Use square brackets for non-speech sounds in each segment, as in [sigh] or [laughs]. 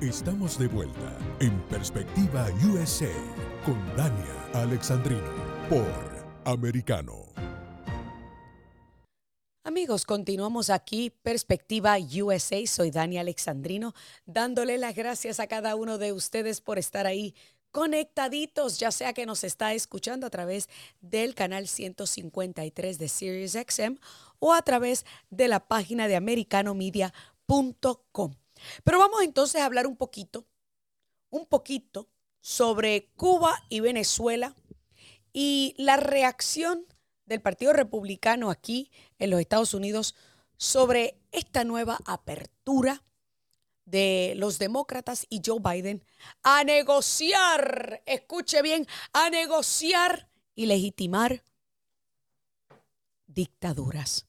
Estamos de vuelta en Perspectiva USA con Dania Alexandrino por Americano. Amigos, continuamos aquí, Perspectiva USA. Soy Dania Alexandrino, dándole las gracias a cada uno de ustedes por estar ahí conectaditos, ya sea que nos está escuchando a través del canal 153 de Sirius XM o a través de la página de americanomedia.com. Pero vamos entonces a hablar un poquito, un poquito sobre Cuba y Venezuela y la reacción del Partido Republicano aquí en los Estados Unidos sobre esta nueva apertura de los demócratas y Joe Biden a negociar, escuche bien, a negociar y legitimar dictaduras.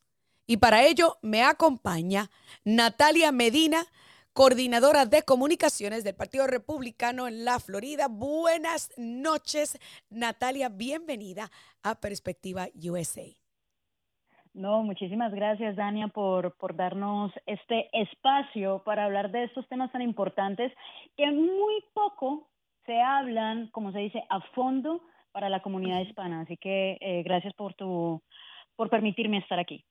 Y para ello me acompaña Natalia Medina, coordinadora de comunicaciones del Partido Republicano en la Florida. Buenas noches, Natalia, bienvenida a Perspectiva USA. No, muchísimas gracias, Dania, por, por darnos este espacio para hablar de estos temas tan importantes que muy poco se hablan, como se dice, a fondo para la comunidad hispana. Así que eh, gracias por, tu, por permitirme estar aquí.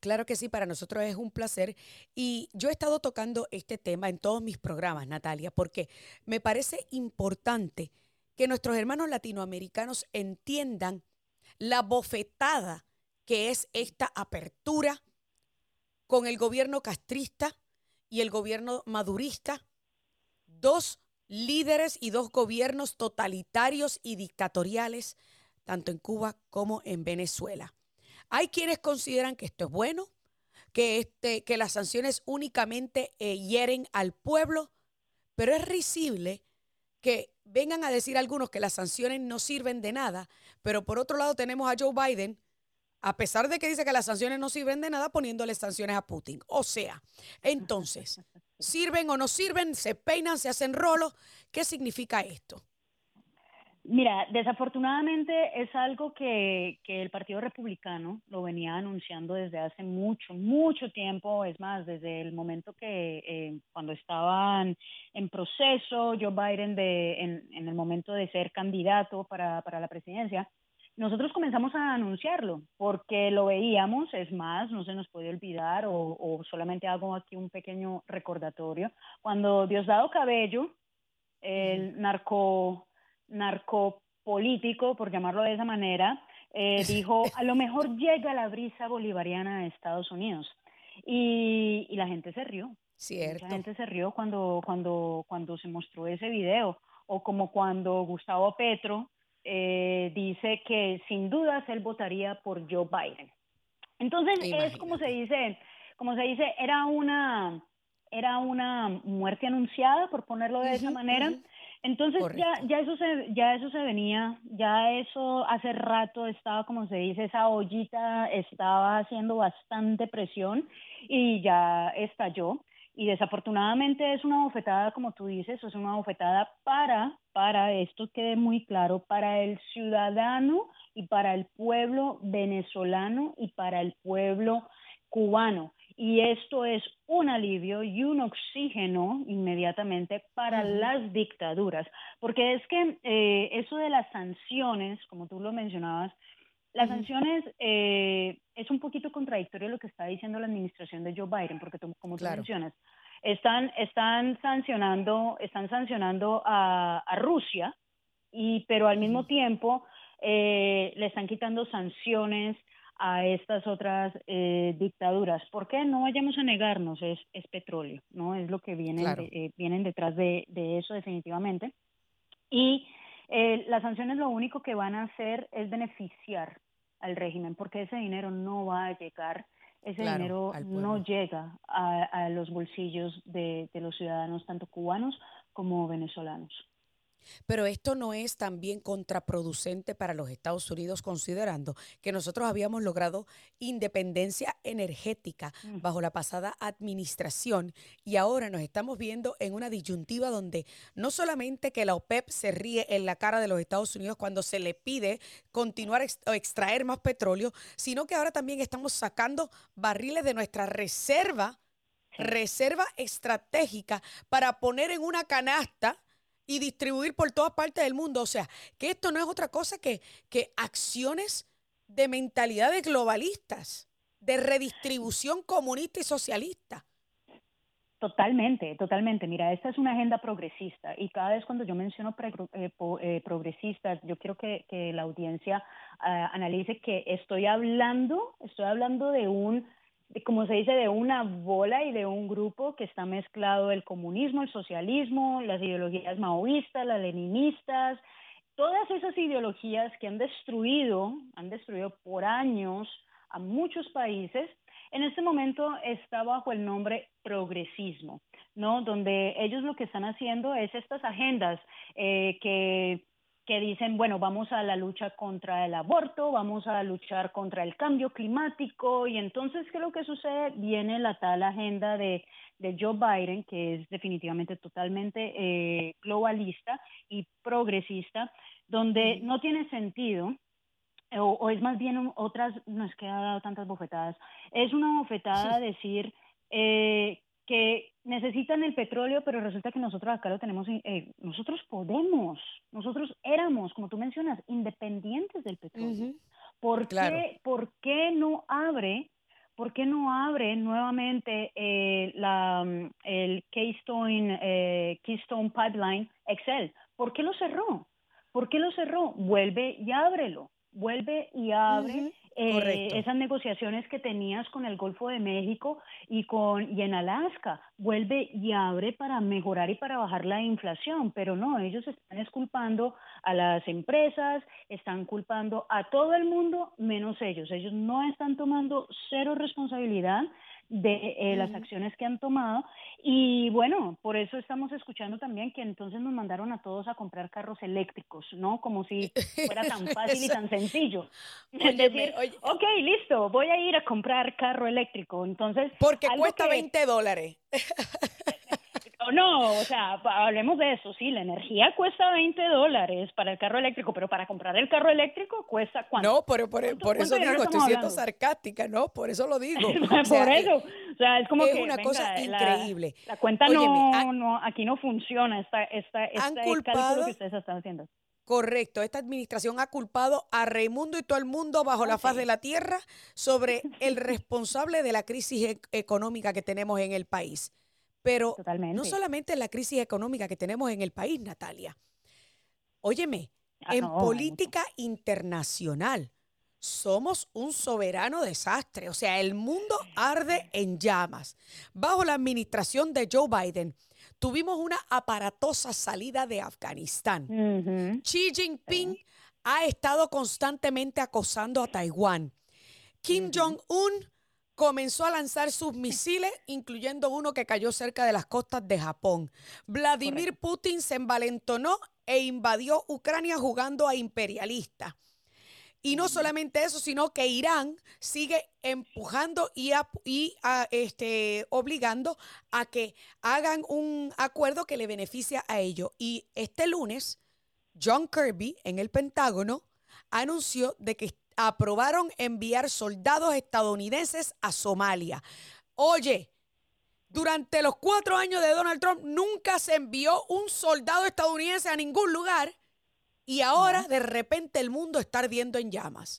Claro que sí, para nosotros es un placer. Y yo he estado tocando este tema en todos mis programas, Natalia, porque me parece importante que nuestros hermanos latinoamericanos entiendan la bofetada que es esta apertura con el gobierno castrista y el gobierno madurista, dos líderes y dos gobiernos totalitarios y dictatoriales, tanto en Cuba como en Venezuela. Hay quienes consideran que esto es bueno, que, este, que las sanciones únicamente eh, hieren al pueblo, pero es risible que vengan a decir algunos que las sanciones no sirven de nada, pero por otro lado tenemos a Joe Biden, a pesar de que dice que las sanciones no sirven de nada, poniéndole sanciones a Putin. O sea, entonces, [laughs] ¿sirven o no sirven? ¿Se peinan? ¿Se hacen rolos? ¿Qué significa esto? Mira, desafortunadamente es algo que, el Partido Republicano lo venía anunciando desde hace mucho, mucho tiempo, es más, desde el momento que eh, cuando estaban en proceso Joe Biden de, en, el momento de ser candidato para, la presidencia, nosotros comenzamos a anunciarlo porque lo veíamos, es más, no se nos puede olvidar o, o solamente hago aquí un pequeño recordatorio, cuando Diosdado Cabello, el narco narcopolítico, por llamarlo de esa manera, eh, dijo, a lo mejor llega la brisa bolivariana de Estados Unidos. Y, la gente se rió. Cierto. La gente se rió cuando, cuando, cuando se mostró ese video. O como cuando Gustavo Petro eh, dice que sin dudas él votaría por Joe Biden. Entonces es como se dice, como se dice, era una, era una muerte anunciada, por ponerlo de esa manera. Entonces ya, ya eso se, ya eso se venía, ya eso hace rato estaba, como se dice, esa ollita estaba haciendo bastante presión y ya estalló. Y desafortunadamente es una bofetada, como tú dices, es una bofetada para, para esto quede muy claro, para el ciudadano y para el pueblo venezolano y para el pueblo cubano y esto es un alivio y un oxígeno inmediatamente para las dictaduras, porque es que eh, eso de las sanciones, como tú lo mencionabas, las sanciones eh, es un poquito contradictorio lo que está diciendo la administración de Joe Biden, porque como tú mencionas, están, están sancionando, están sancionando a, Rusia, y, pero al mismo tiempo eh, le están quitando sanciones a estas otras eh, dictaduras. ¿Por qué? No vayamos a negarnos, es, es petróleo, ¿no? Es lo que viene eh, vienen detrás de, de, eso definitivamente. Y eh, las sanciones lo único que van a hacer es beneficiar al régimen, porque ese dinero no va a llegar, ese dinero no llega a, a los bolsillos de, de los ciudadanos, tanto cubanos como venezolanos. Pero esto no es también contraproducente para los Estados Unidos considerando que nosotros habíamos logrado independencia energética mm. bajo la pasada administración y ahora nos estamos viendo en una disyuntiva donde no solamente que la OPEP se ríe en la cara de los Estados Unidos cuando se le pide continuar o extraer más petróleo, sino que ahora también estamos sacando barriles de nuestra reserva reserva estratégica para poner en una canasta y distribuir por todas partes del mundo. O sea, que esto no es otra cosa que, que acciones de mentalidades globalistas, de redistribución comunista y socialista. Totalmente, totalmente. Mira, esta es una agenda progresista y cada vez cuando yo menciono eh, eh, progresistas, yo quiero que, la audiencia ah, analice que estoy hablando, estoy hablando de un, como se dice, de una bola y de un grupo que está mezclado el comunismo, el socialismo, las ideologías maoístas, las leninistas, todas esas ideologías que han destruido, han destruido por años a muchos países en este momento está bajo el nombre progresismo, ¿no? Donde ellos lo que están haciendo es estas agendas eh, que que dicen, bueno, vamos a la lucha contra el aborto, vamos a luchar contra el cambio climático, y entonces, ¿qué es lo que sucede? Viene la tal agenda de, de Joe Biden, que es definitivamente totalmente eh, globalista y progresista, donde no tiene sentido o, es más bien otras, no es que ha dado tantas bofetadas, es una bofetada decir eh, que necesitan el petróleo, pero resulta que nosotros acá lo tenemos, eh, nosotros podemos, nosotros éramos, como tú mencionas, independientes del petróleo. ¿Por, qué, ¿Por qué no abre ¿por qué no abre nuevamente eh, la, el Keystone, eh, Keystone Pipeline Excel? ¿Por qué lo cerró? ¿Por qué lo cerró? Vuelve y ábrelo vuelve y abre eh, esas negociaciones que tenías con el Golfo de México y con y en Alaska, vuelve y abre para mejorar y para bajar la inflación, pero no, ellos están esculpando a las empresas, están culpando a todo el mundo menos ellos. Ellos no están tomando cero responsabilidad de eh, las acciones que han tomado. Y bueno, por eso estamos escuchando también que entonces nos mandaron a todos a comprar carros eléctricos, ¿no? Como si fuera [laughs] tan fácil y tan sencillo. [laughs] es decir, ok, listo, voy a ir a comprar carro eléctrico. Entonces... Porque cuesta 20 dólares. [laughs] no, o sea, hablemos de eso, sí, la energía cuesta 20 dólares para el carro eléctrico, pero para comprar el carro eléctrico cuesta cuánto? No, pero por, eso digo, estoy siendo sarcástica, ¿no? Por eso lo digo. [laughs] por eso, o sea, es como es que, una cosa increíble. La, cuenta no, no, aquí no funciona, esta, esta, esta cálculo que ustedes están haciendo. Correcto, esta administración ha culpado a Raimundo y todo el mundo bajo la faz de la tierra sobre el [laughs] responsable de la crisis e, económica que tenemos en el país. Pero no solamente la crisis económica que tenemos en el país, Natalia. Óyeme, ah, en política internacional somos un soberano desastre. O sea, el mundo arde en llamas. Bajo la administración de Joe Biden, tuvimos una aparatosa salida de Afganistán. Xi Jinping ha estado constantemente acosando a Taiwán. Kim Jong-un comenzó a lanzar sus misiles, incluyendo uno que cayó cerca de las costas de Japón. Vladimir Putin se envalentonó e invadió Ucrania jugando a imperialista. Y no solamente eso, sino que Irán sigue empujando y, este, obligando a que hagan un acuerdo que le beneficia a ellos. Y este lunes, John Kirby en el Pentágono anunció de que aprobaron enviar soldados estadounidenses a Somalia. Oye, durante los cuatro años de Donald Trump nunca se envió un soldado estadounidense a ningún lugar y ahora de repente el mundo está ardiendo en llamas.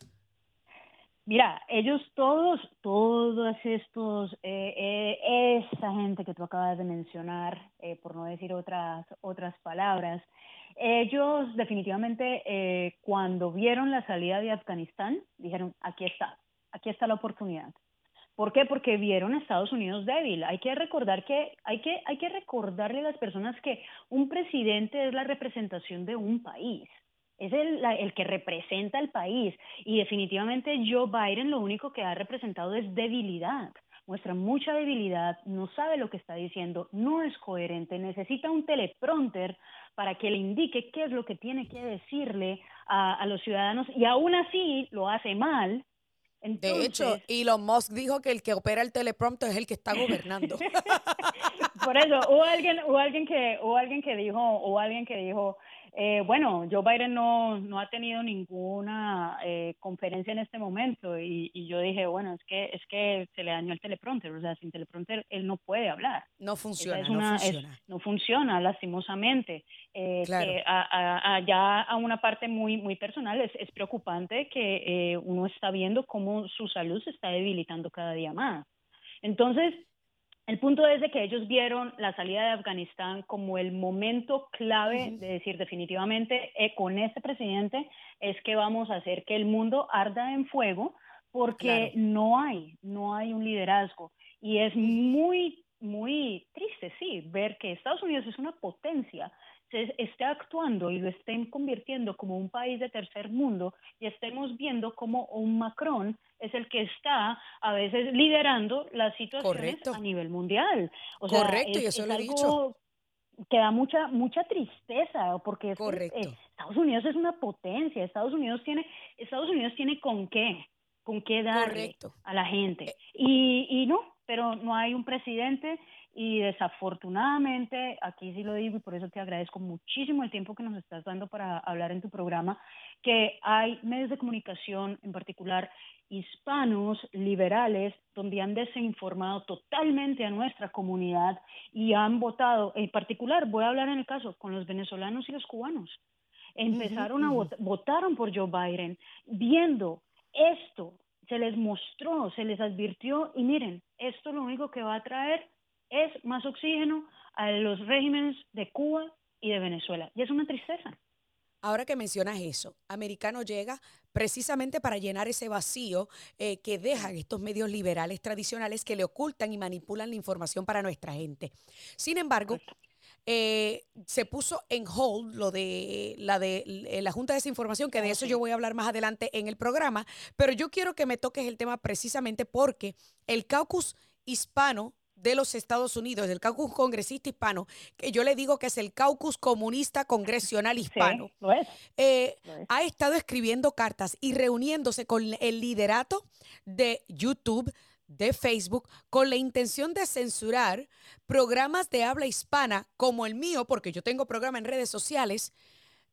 Mira, ellos todos, todos estos, eh, eh, esa gente que tú acabas de mencionar, eh, por no decir otras, otras palabras, ellos definitivamente eh, cuando vieron la salida de Afganistán dijeron, aquí está, aquí está la oportunidad. ¿Por qué? Porque vieron a Estados Unidos débil. Hay que recordar que hay que hay que recordarle a las personas que un presidente es la representación de un país. Es el, el que representa al país y definitivamente Joe Biden lo único que ha representado es debilidad muestra mucha debilidad, no sabe lo que está diciendo, no es coherente, necesita un teleprompter para que le indique qué es lo que tiene que decirle a, los ciudadanos y aún así lo hace mal. de hecho, Elon Musk dijo que el que opera el teleprompter es el que está gobernando. [laughs] Por eso, hubo alguien, hubo alguien que, hubo alguien que dijo, o alguien que dijo, Eh, bueno, Joe Biden no, no ha tenido ninguna eh, conferencia en este momento y, yo dije, bueno, es que es que se le dañó el teleprompter, o sea, sin teleprompter él no puede hablar. No funciona, no funciona. no funciona, lastimosamente. Eh, a, ya a una parte muy, muy personal es, es preocupante que eh, uno está viendo cómo su salud se está debilitando cada día más. Entonces, el punto es de que ellos vieron la salida de Afganistán como el momento clave de decir definitivamente eh, con este presidente es que vamos a hacer que el mundo arda en fuego porque no hay, no hay un liderazgo. Y es muy, muy triste, sí, ver que Estados Unidos es una potencia, se esté actuando y lo estén convirtiendo como un país de tercer mundo y estemos viendo como un Macron es el que está a veces liderando las situaciones a nivel mundial. Correcto, y eso lo he dicho. Que da mucha, mucha tristeza, porque eh, Estados Unidos es una potencia, Estados Unidos tiene, Estados Unidos tiene con qué, con qué darle a la gente. Eh. Y, y no, pero no hay un presidente y desafortunadamente, aquí sí lo digo y por eso te agradezco muchísimo el tiempo que nos estás dando para hablar en tu programa, que hay medios de comunicación, en particular hispanos, liberales, donde han desinformado totalmente a nuestra comunidad y han votado, en particular, voy a hablar en el caso con los venezolanos y los cubanos, empezaron a votar, votaron por Joe Biden, viendo esto, se les mostró, se les advirtió y miren, esto lo único que va a traer es más oxígeno a los regímenes de Cuba y de Venezuela. Y es una tristeza. Ahora que mencionas eso, Americano llega precisamente para llenar ese vacío eh, que dejan estos medios liberales tradicionales que le ocultan y manipulan la información para nuestra gente. Sin embargo, eh, se puso en hold lo de la de eh, la Junta de Desinformación, que de eso yo voy a hablar más adelante en el programa, pero yo quiero que me toques el tema precisamente porque el caucus hispano de los Estados Unidos, el caucus congresista hispano, que yo le digo que es el caucus comunista congresional hispano, eh, ha estado escribiendo cartas y reuniéndose con el liderato de YouTube, de Facebook, con la intención de censurar programas de habla hispana como el mío, porque yo tengo programa en redes sociales,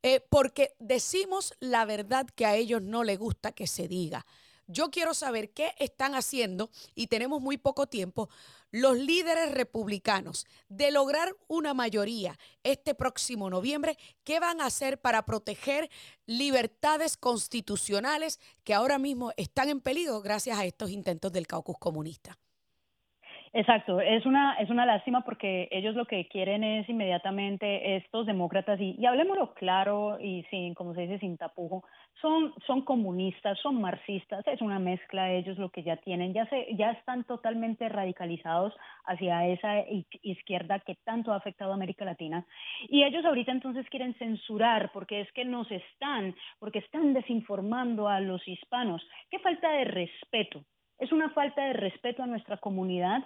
eh, porque decimos la verdad que a ellos no les gusta que se diga. Yo quiero saber qué están haciendo, y tenemos muy poco tiempo, los líderes republicanos de lograr una mayoría este próximo noviembre, ¿qué van a hacer para proteger libertades constitucionales que ahora mismo están en peligro gracias a estos intentos del caucus comunista? Exacto, es una, es una lástima porque ellos lo que quieren es inmediatamente estos demócratas, y, y hablemoslo claro y sin, como se dice, sin tapujo, son, son comunistas, son marxistas, es una mezcla ellos lo que ya tienen, ya, se, ya están totalmente radicalizados hacia esa izquierda que tanto ha afectado a América Latina. Y ellos ahorita entonces quieren censurar porque es que nos están, porque están desinformando a los hispanos. Qué falta de respeto es una falta de respeto a nuestra comunidad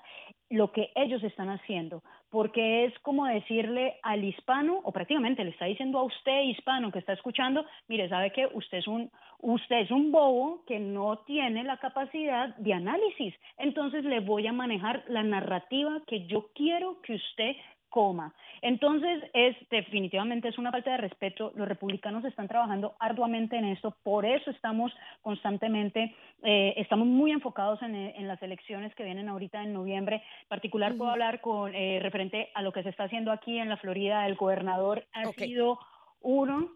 lo que ellos están haciendo, porque es como decirle al hispano, o prácticamente le está diciendo a usted hispano que está escuchando, mire, sabe que usted es un, usted es un bobo que no tiene la capacidad de análisis, entonces le voy a manejar la narrativa que yo quiero que usted coma. Entonces, es definitivamente es una falta de respeto. Los republicanos están trabajando arduamente en esto, por eso estamos constantemente, eh, estamos muy enfocados en, las elecciones que vienen ahorita en noviembre. En particular, puedo hablar con eh, referente a lo que se está haciendo aquí en la Florida. El gobernador ha sido uno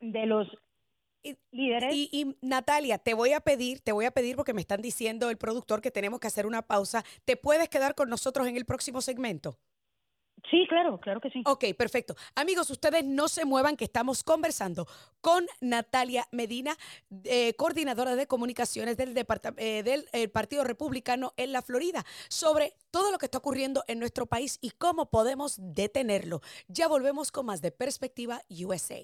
de los líderes. Y, y, Natalia, te voy a pedir, te voy a pedir porque me están diciendo el productor que tenemos que hacer una pausa. ¿Te puedes quedar con nosotros en el próximo segmento? Sí, claro, claro que sí. Ok, perfecto. Amigos, ustedes no se muevan, que estamos conversando con Natalia Medina, eh, coordinadora de comunicaciones del, eh, del eh, Partido Republicano en la Florida, sobre todo lo que está ocurriendo en nuestro país y cómo podemos detenerlo. Ya volvemos con más de Perspectiva USA.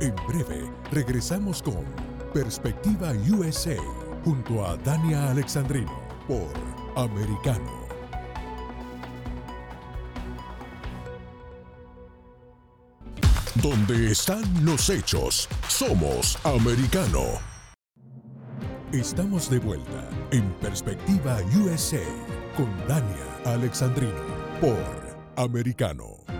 En breve, regresamos con Perspectiva USA junto a Dania Alexandrino por Americano. Donde están los hechos, somos americano. Estamos de vuelta en Perspectiva USA con Dania Alexandrino por americano.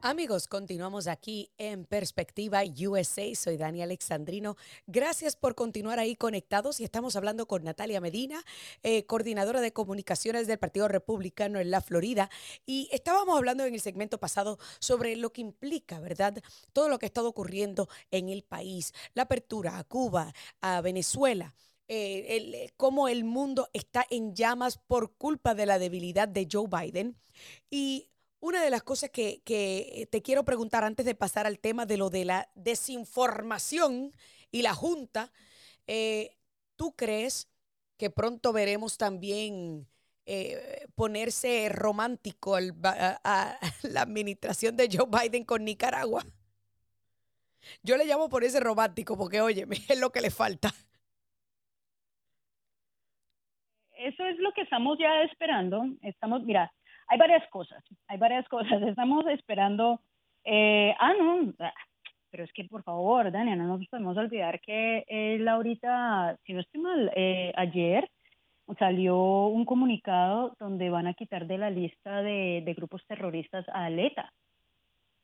Amigos, continuamos aquí en Perspectiva USA. Soy Dani Alexandrino. Gracias por continuar ahí conectados y estamos hablando con Natalia Medina, eh, coordinadora de comunicaciones del Partido Republicano en la Florida. Y estábamos hablando en el segmento pasado sobre lo que implica, ¿verdad? Todo lo que ha estado ocurriendo en el país, la apertura a Cuba, a Venezuela. Eh, el, cómo el mundo está en llamas por culpa de la debilidad de Joe Biden. Y una de las cosas que, te quiero preguntar antes de pasar al tema de lo de la desinformación y la Junta, eh, ¿tú crees que pronto veremos también eh, ponerse romántico a, [laughs] la administración de Joe Biden con Nicaragua? Yo le llamo por ese romántico porque, oye, [laughs] es lo que le falta. Eso es lo que estamos ya esperando. Estamos, mira, hay varias cosas, hay varias cosas. [laughs] Estamos esperando, eh, ah, no, pero es que por favor, Dania, no nos podemos olvidar que él ahorita, si no estoy mal, eh, ayer salió un comunicado donde van a quitar de la lista de, grupos terroristas a Aleta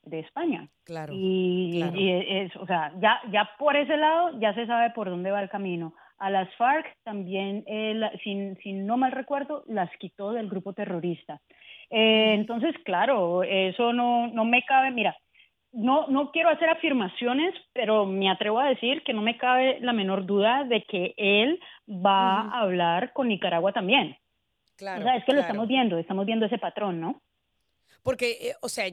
de España. Claro. Y, es, o sea, ya, ya por ese lado ya se sabe por dónde va el camino. A las FARC también, eh, sin, sin no mal recuerdo, las quitó del grupo terrorista. Eh, entonces, claro, eso no, no me cabe, mira, no, no quiero hacer afirmaciones, pero me atrevo a decir que no me cabe la menor duda de que él va a hablar con Nicaragua también. Claro. O sea, es que lo estamos viendo, estamos viendo ese patrón, ¿no? Porque, eh, o sea,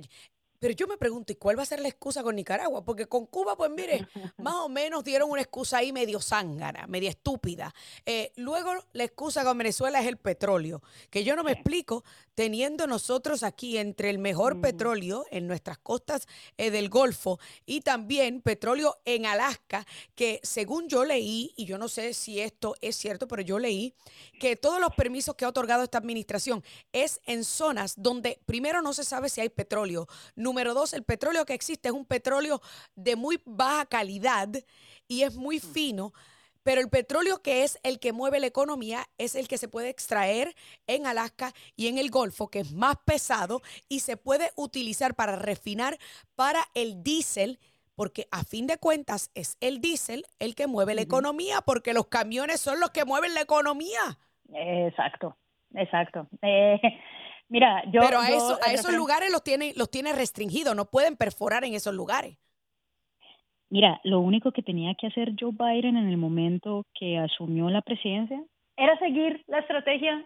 pero yo me pregunto, ¿y cuál va a ser la excusa con Nicaragua? Porque con Cuba, pues mire, [laughs] más o menos dieron una excusa ahí medio zángara, media estúpida. Eh, luego la excusa con Venezuela es el petróleo, que yo no me explico, teniendo nosotros aquí entre el mejor petróleo en nuestras costas eh, del Golfo y también petróleo en Alaska, que según yo leí, y yo no sé si esto es cierto, pero yo leí que todos los permisos que ha otorgado esta administración es en zonas donde primero no se sabe si hay petróleo, Número dos, el petróleo que existe es un petróleo de muy baja calidad y es muy mm. fino. Pero el petróleo que es el que mueve la economía es el que se puede extraer en Alaska y en el Golfo, que es más pesado y se puede utilizar para refinar para el diésel, porque a fin de cuentas es el diésel el que mueve la economía, porque los camiones son los que mueven la economía. Exacto, exacto. Eh, Mira, yo. Pero a, eso, a esos lugares los tiene, los tiene restringidos, no pueden perforar en esos lugares. Mira, lo único que tenía que hacer Joe Biden en el momento que asumió la presidencia era seguir la estrategia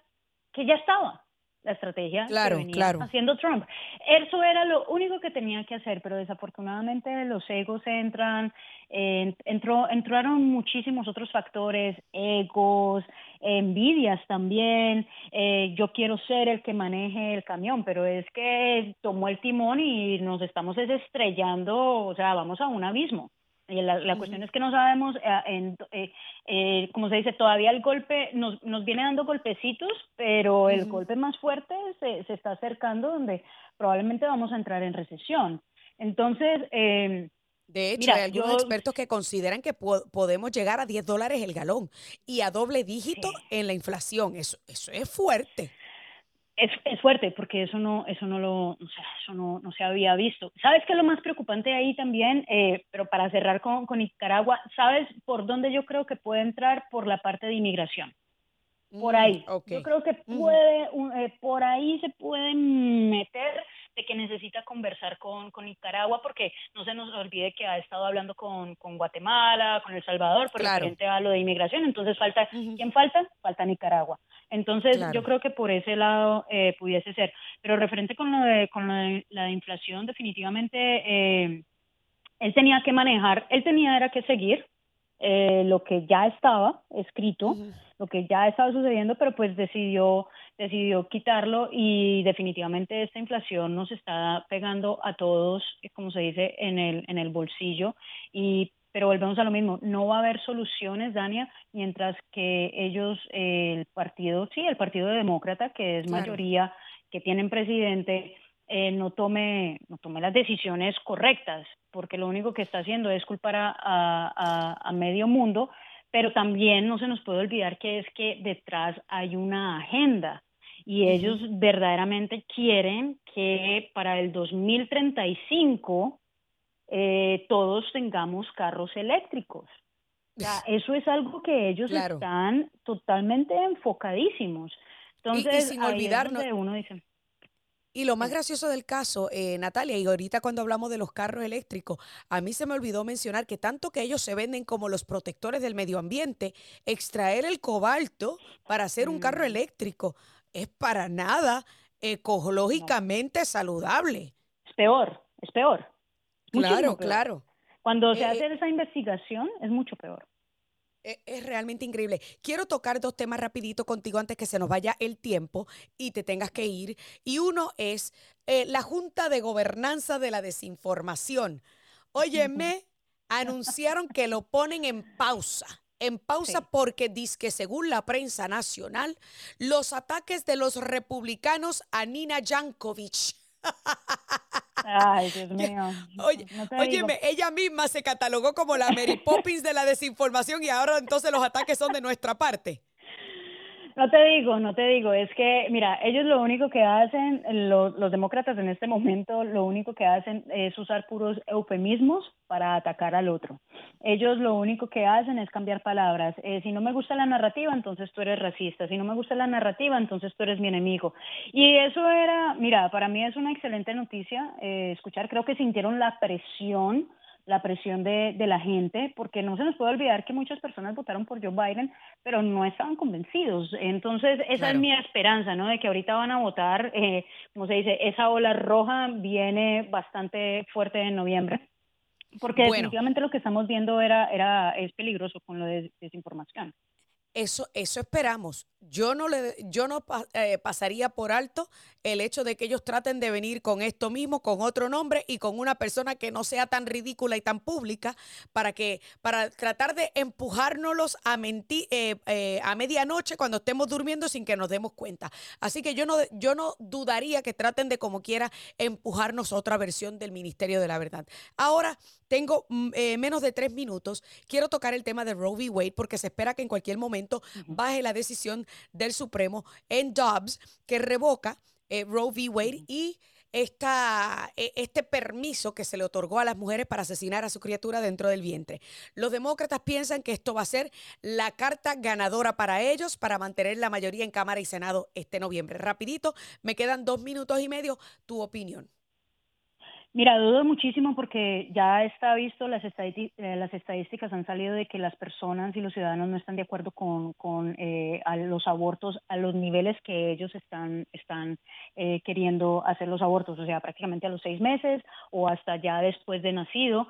que ya estaba la estrategia claro, que venía claro. haciendo Trump. Eso era lo único que tenía que hacer, pero desafortunadamente los egos entran, entró, entraron muchísimos otros factores, egos, envidias también, eh, yo quiero ser el que maneje el camión, pero es que tomó el timón y nos estamos estrellando, o sea, vamos a un abismo. Y la, la cuestión es que no sabemos, eh, en, eh, eh, como se dice, todavía el golpe nos, nos viene dando golpecitos, pero el golpe más fuerte se, se, está acercando donde probablemente vamos a entrar en recesión. Entonces, eh, de hecho, hay algunos expertos que consideran que podemos llegar a 10 dólares el galón y a doble dígito en la inflación. Eso, eso es fuerte. Es, es fuerte porque eso no eso no lo o sea, eso no, no se había visto. Sabes qué es lo más preocupante ahí también eh, pero para cerrar con, con Nicaragua sabes por dónde yo creo que puede entrar por la parte de inmigración. Por mm, ahí. yo creo que puede eh, por ahí se pueden meter de que necesita conversar con, con, Nicaragua, porque no se nos olvide que ha estado hablando con, con Guatemala, con El Salvador, por claro. referente a lo de inmigración. Entonces, falta, ¿quién falta? Falta Nicaragua. Entonces, yo creo que por ese lado eh, pudiese ser. Pero referente con lo de, con lo de la inflación, definitivamente eh, él tenía que manejar, él tenía era que seguir eh, lo que ya estaba escrito, lo que ya estaba sucediendo, pero pues decidió, decidió quitarlo y definitivamente esta inflación nos está pegando a todos, como se dice, en el, en el bolsillo. Y pero volvemos a lo mismo, no va a haber soluciones, Dania, mientras que ellos, el partido, sí, el Partido Demócrata, que es mayoría, que tienen presidente, eh, no, tome, no tome las decisiones correctas, porque lo único que está haciendo es culpar a, a, a medio mundo, pero también no se nos puede olvidar que es que detrás hay una agenda y ellos verdaderamente quieren que para el 2035 eh, todos tengamos carros eléctricos. eso es algo que ellos están totalmente enfocadísimos. Entonces, y, sin olvidarnos, uno dice, y lo más gracioso del caso, eh, Natalia, y ahorita cuando hablamos de los carros eléctricos, a mí se me olvidó mencionar que tanto que ellos se venden como los protectores del medio ambiente, extraer el cobalto para hacer un carro mm. eléctrico es para nada ecológicamente saludable. Es peor, es peor. Claro, claro. Cuando se eh, hace esa investigación es mucho peor. E, es, realmente increíble. Quiero tocar dos temas rapidito contigo antes que se nos vaya el tiempo y te tengas que ir. Y uno es eh, la Junta de Gobernanza de la Desinformación. Óyeme, [laughs] anunciaron que lo ponen en pausa. En pausa porque dice que según la prensa nacional, los ataques de los republicanos a Nina Jankovic Ay, Dios mío. Oye, óyeme, ella misma se catalogó como la Mary Poppins de la desinformación y ahora entonces los ataques son de nuestra parte. No te digo, no te digo, es que, mira, ellos lo único que hacen, los, los demócratas en este momento, lo único que hacen es usar puros eufemismos para atacar al otro. Ellos lo único que hacen es cambiar palabras. Eh, si no me gusta la narrativa, entonces tú eres racista. Si no me gusta la narrativa, entonces tú eres mi enemigo. Y eso era, mira, para mí es una excelente noticia eh, escuchar. Creo que sintieron la presión la presión de, de, la gente, porque no se nos puede olvidar que muchas personas votaron por Joe Biden, pero no estaban convencidos. Entonces, esa es mi esperanza, ¿no? De que ahorita van a votar, eh, como se dice, esa ola roja viene bastante fuerte en noviembre. Porque definitivamente lo que estamos viendo era, era, es peligroso con lo de desinformación. Eso, eso esperamos. Yo no, le, yo no eh, pasaría por alto el hecho de que ellos traten de venir con esto mismo, con otro nombre y con una persona que no sea tan ridícula y tan pública para que para tratar de empujárnoslos a mentir eh, eh, a medianoche cuando estemos durmiendo sin que nos demos cuenta. Así que yo no yo no dudaría que traten de como quiera empujarnos otra versión del Ministerio de la Verdad. Ahora tengo mm, menos de tres minutos. Quiero tocar el tema de Roe v. Wade porque se espera que en cualquier momento baje la decisión del Supremo en Dobbs que revoca eh, Roe v. Wade y esta, e, este permiso que se le otorgó a las mujeres para asesinar a su criatura dentro del vientre. Los demócratas piensan que esto va a ser la carta ganadora para ellos para mantener la mayoría en Cámara y Senado este noviembre. Rapidito, me quedan dos minutos y medio. Tu opinión. Mira, dudo muchísimo porque ya está visto, las, eh, las estadísticas han salido de que las personas y los ciudadanos no están de acuerdo con, eh, los abortos a los niveles que ellos están, eh, queriendo hacer los abortos, o sea, prácticamente a los seis meses o hasta ya después de nacido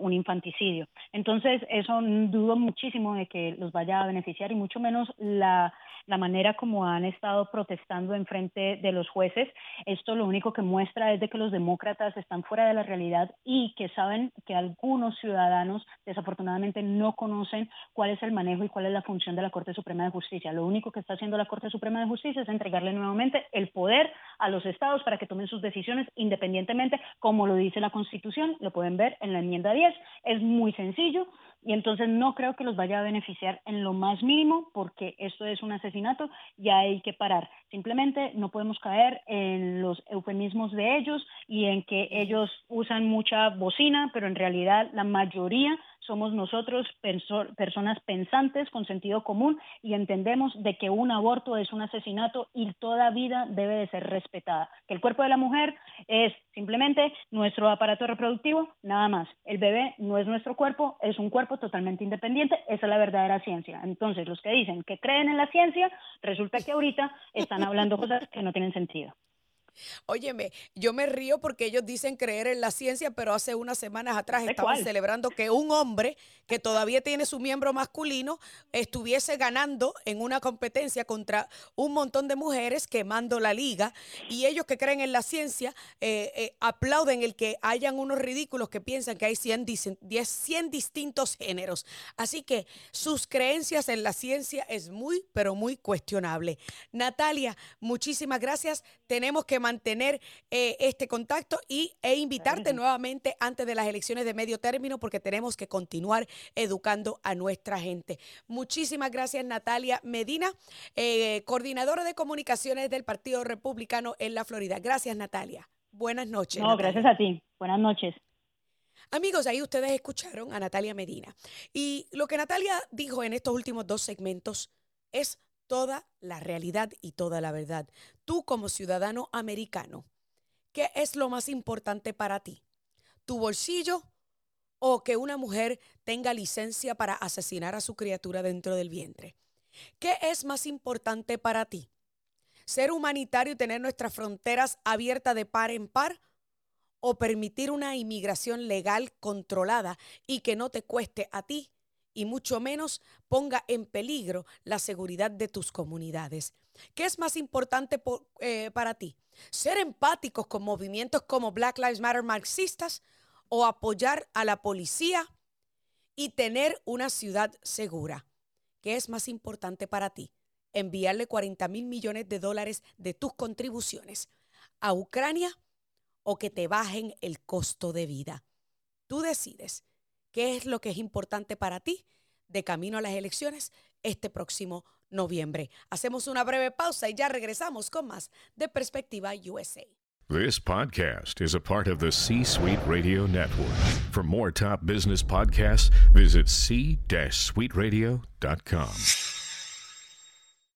un infanticidio. Entonces, eso dudo muchísimo de que los vaya a beneficiar y mucho menos la, la manera como han estado protestando en frente de los jueces. Esto lo único que muestra es de que los demócratas están fuera de la realidad y que saben que algunos ciudadanos desafortunadamente no conocen cuál es el manejo y cuál es la función de la Corte Suprema de Justicia. Lo único que está haciendo la Corte Suprema de Justicia es entregarle nuevamente el poder a los estados para que tomen sus decisiones independientemente, como lo dice la Constitución, lo pueden ver en la enmienda 10. Es muy sencillo y entonces no creo que los vaya a beneficiar en lo más mínimo porque esto es un asesinato y hay que parar. Simplemente no podemos caer en los eufemismos de ellos y en que ellos usan mucha bocina, pero en realidad la mayoría somos nosotros personas pensantes con sentido común y entendemos de que un aborto es un asesinato y toda vida debe de ser respetada. Que el cuerpo de la mujer es simplemente nuestro aparato reproductivo, nada más. El bebé no es nuestro cuerpo, es un cuerpo totalmente independiente, esa es la verdadera ciencia. Entonces, los que dicen que creen en la ciencia, resulta que ahorita están hablando cosas que no tienen sentido. Óyeme, yo me río porque ellos dicen creer en la ciencia, pero hace unas semanas atrás estaban celebrando que un hombre que todavía tiene su miembro masculino estuviese ganando en una competencia contra un montón de mujeres quemando la liga y ellos que creen en la ciencia eh, eh, aplauden el que hayan unos ridículos que piensan que hay 100, 100 distintos géneros. Así que sus creencias en la ciencia es muy, pero muy cuestionable. Natalia, muchísimas gracias. Tenemos que mantener eh, este contacto y, e invitarte nuevamente antes de las elecciones de medio término porque tenemos que continuar educando a nuestra gente. Muchísimas gracias Natalia Medina, eh, coordinadora de comunicaciones del Partido Republicano en la Florida. Gracias Natalia. Buenas noches. No, gracias a ti. Buenas noches. Amigos, ahí ustedes escucharon a Natalia Medina. Y lo que Natalia dijo en estos últimos dos segmentos es toda la realidad y toda la verdad. Tú como ciudadano americano, ¿qué es lo más importante para ti? ¿Tu bolsillo o que una mujer tenga licencia para asesinar a su criatura dentro del vientre? ¿Qué es más importante para ti? ¿Ser humanitario y tener nuestras fronteras abiertas de par en par? ¿O permitir una inmigración legal controlada y que no te cueste a ti y mucho menos ponga en peligro la seguridad de tus comunidades. ¿Qué es más importante eh, para ti? ¿Ser empáticos con movimientos como Black Lives Matter marxistas o apoyar a la policía y tener una ciudad segura? ¿Qué es más importante para ti? ¿Enviarle 40 mil millones de dólares de tus contribuciones a Ucrania o que te bajen el costo de vida? Tú decides qué es lo que es importante para ti de camino a las elecciones este próximo noviembre. Hacemos una breve pausa y ya regresamos con más de Perspectiva USA. This podcast is a part of the C-Suite Radio Network. For more top business podcasts, visit c-suiteradio.com.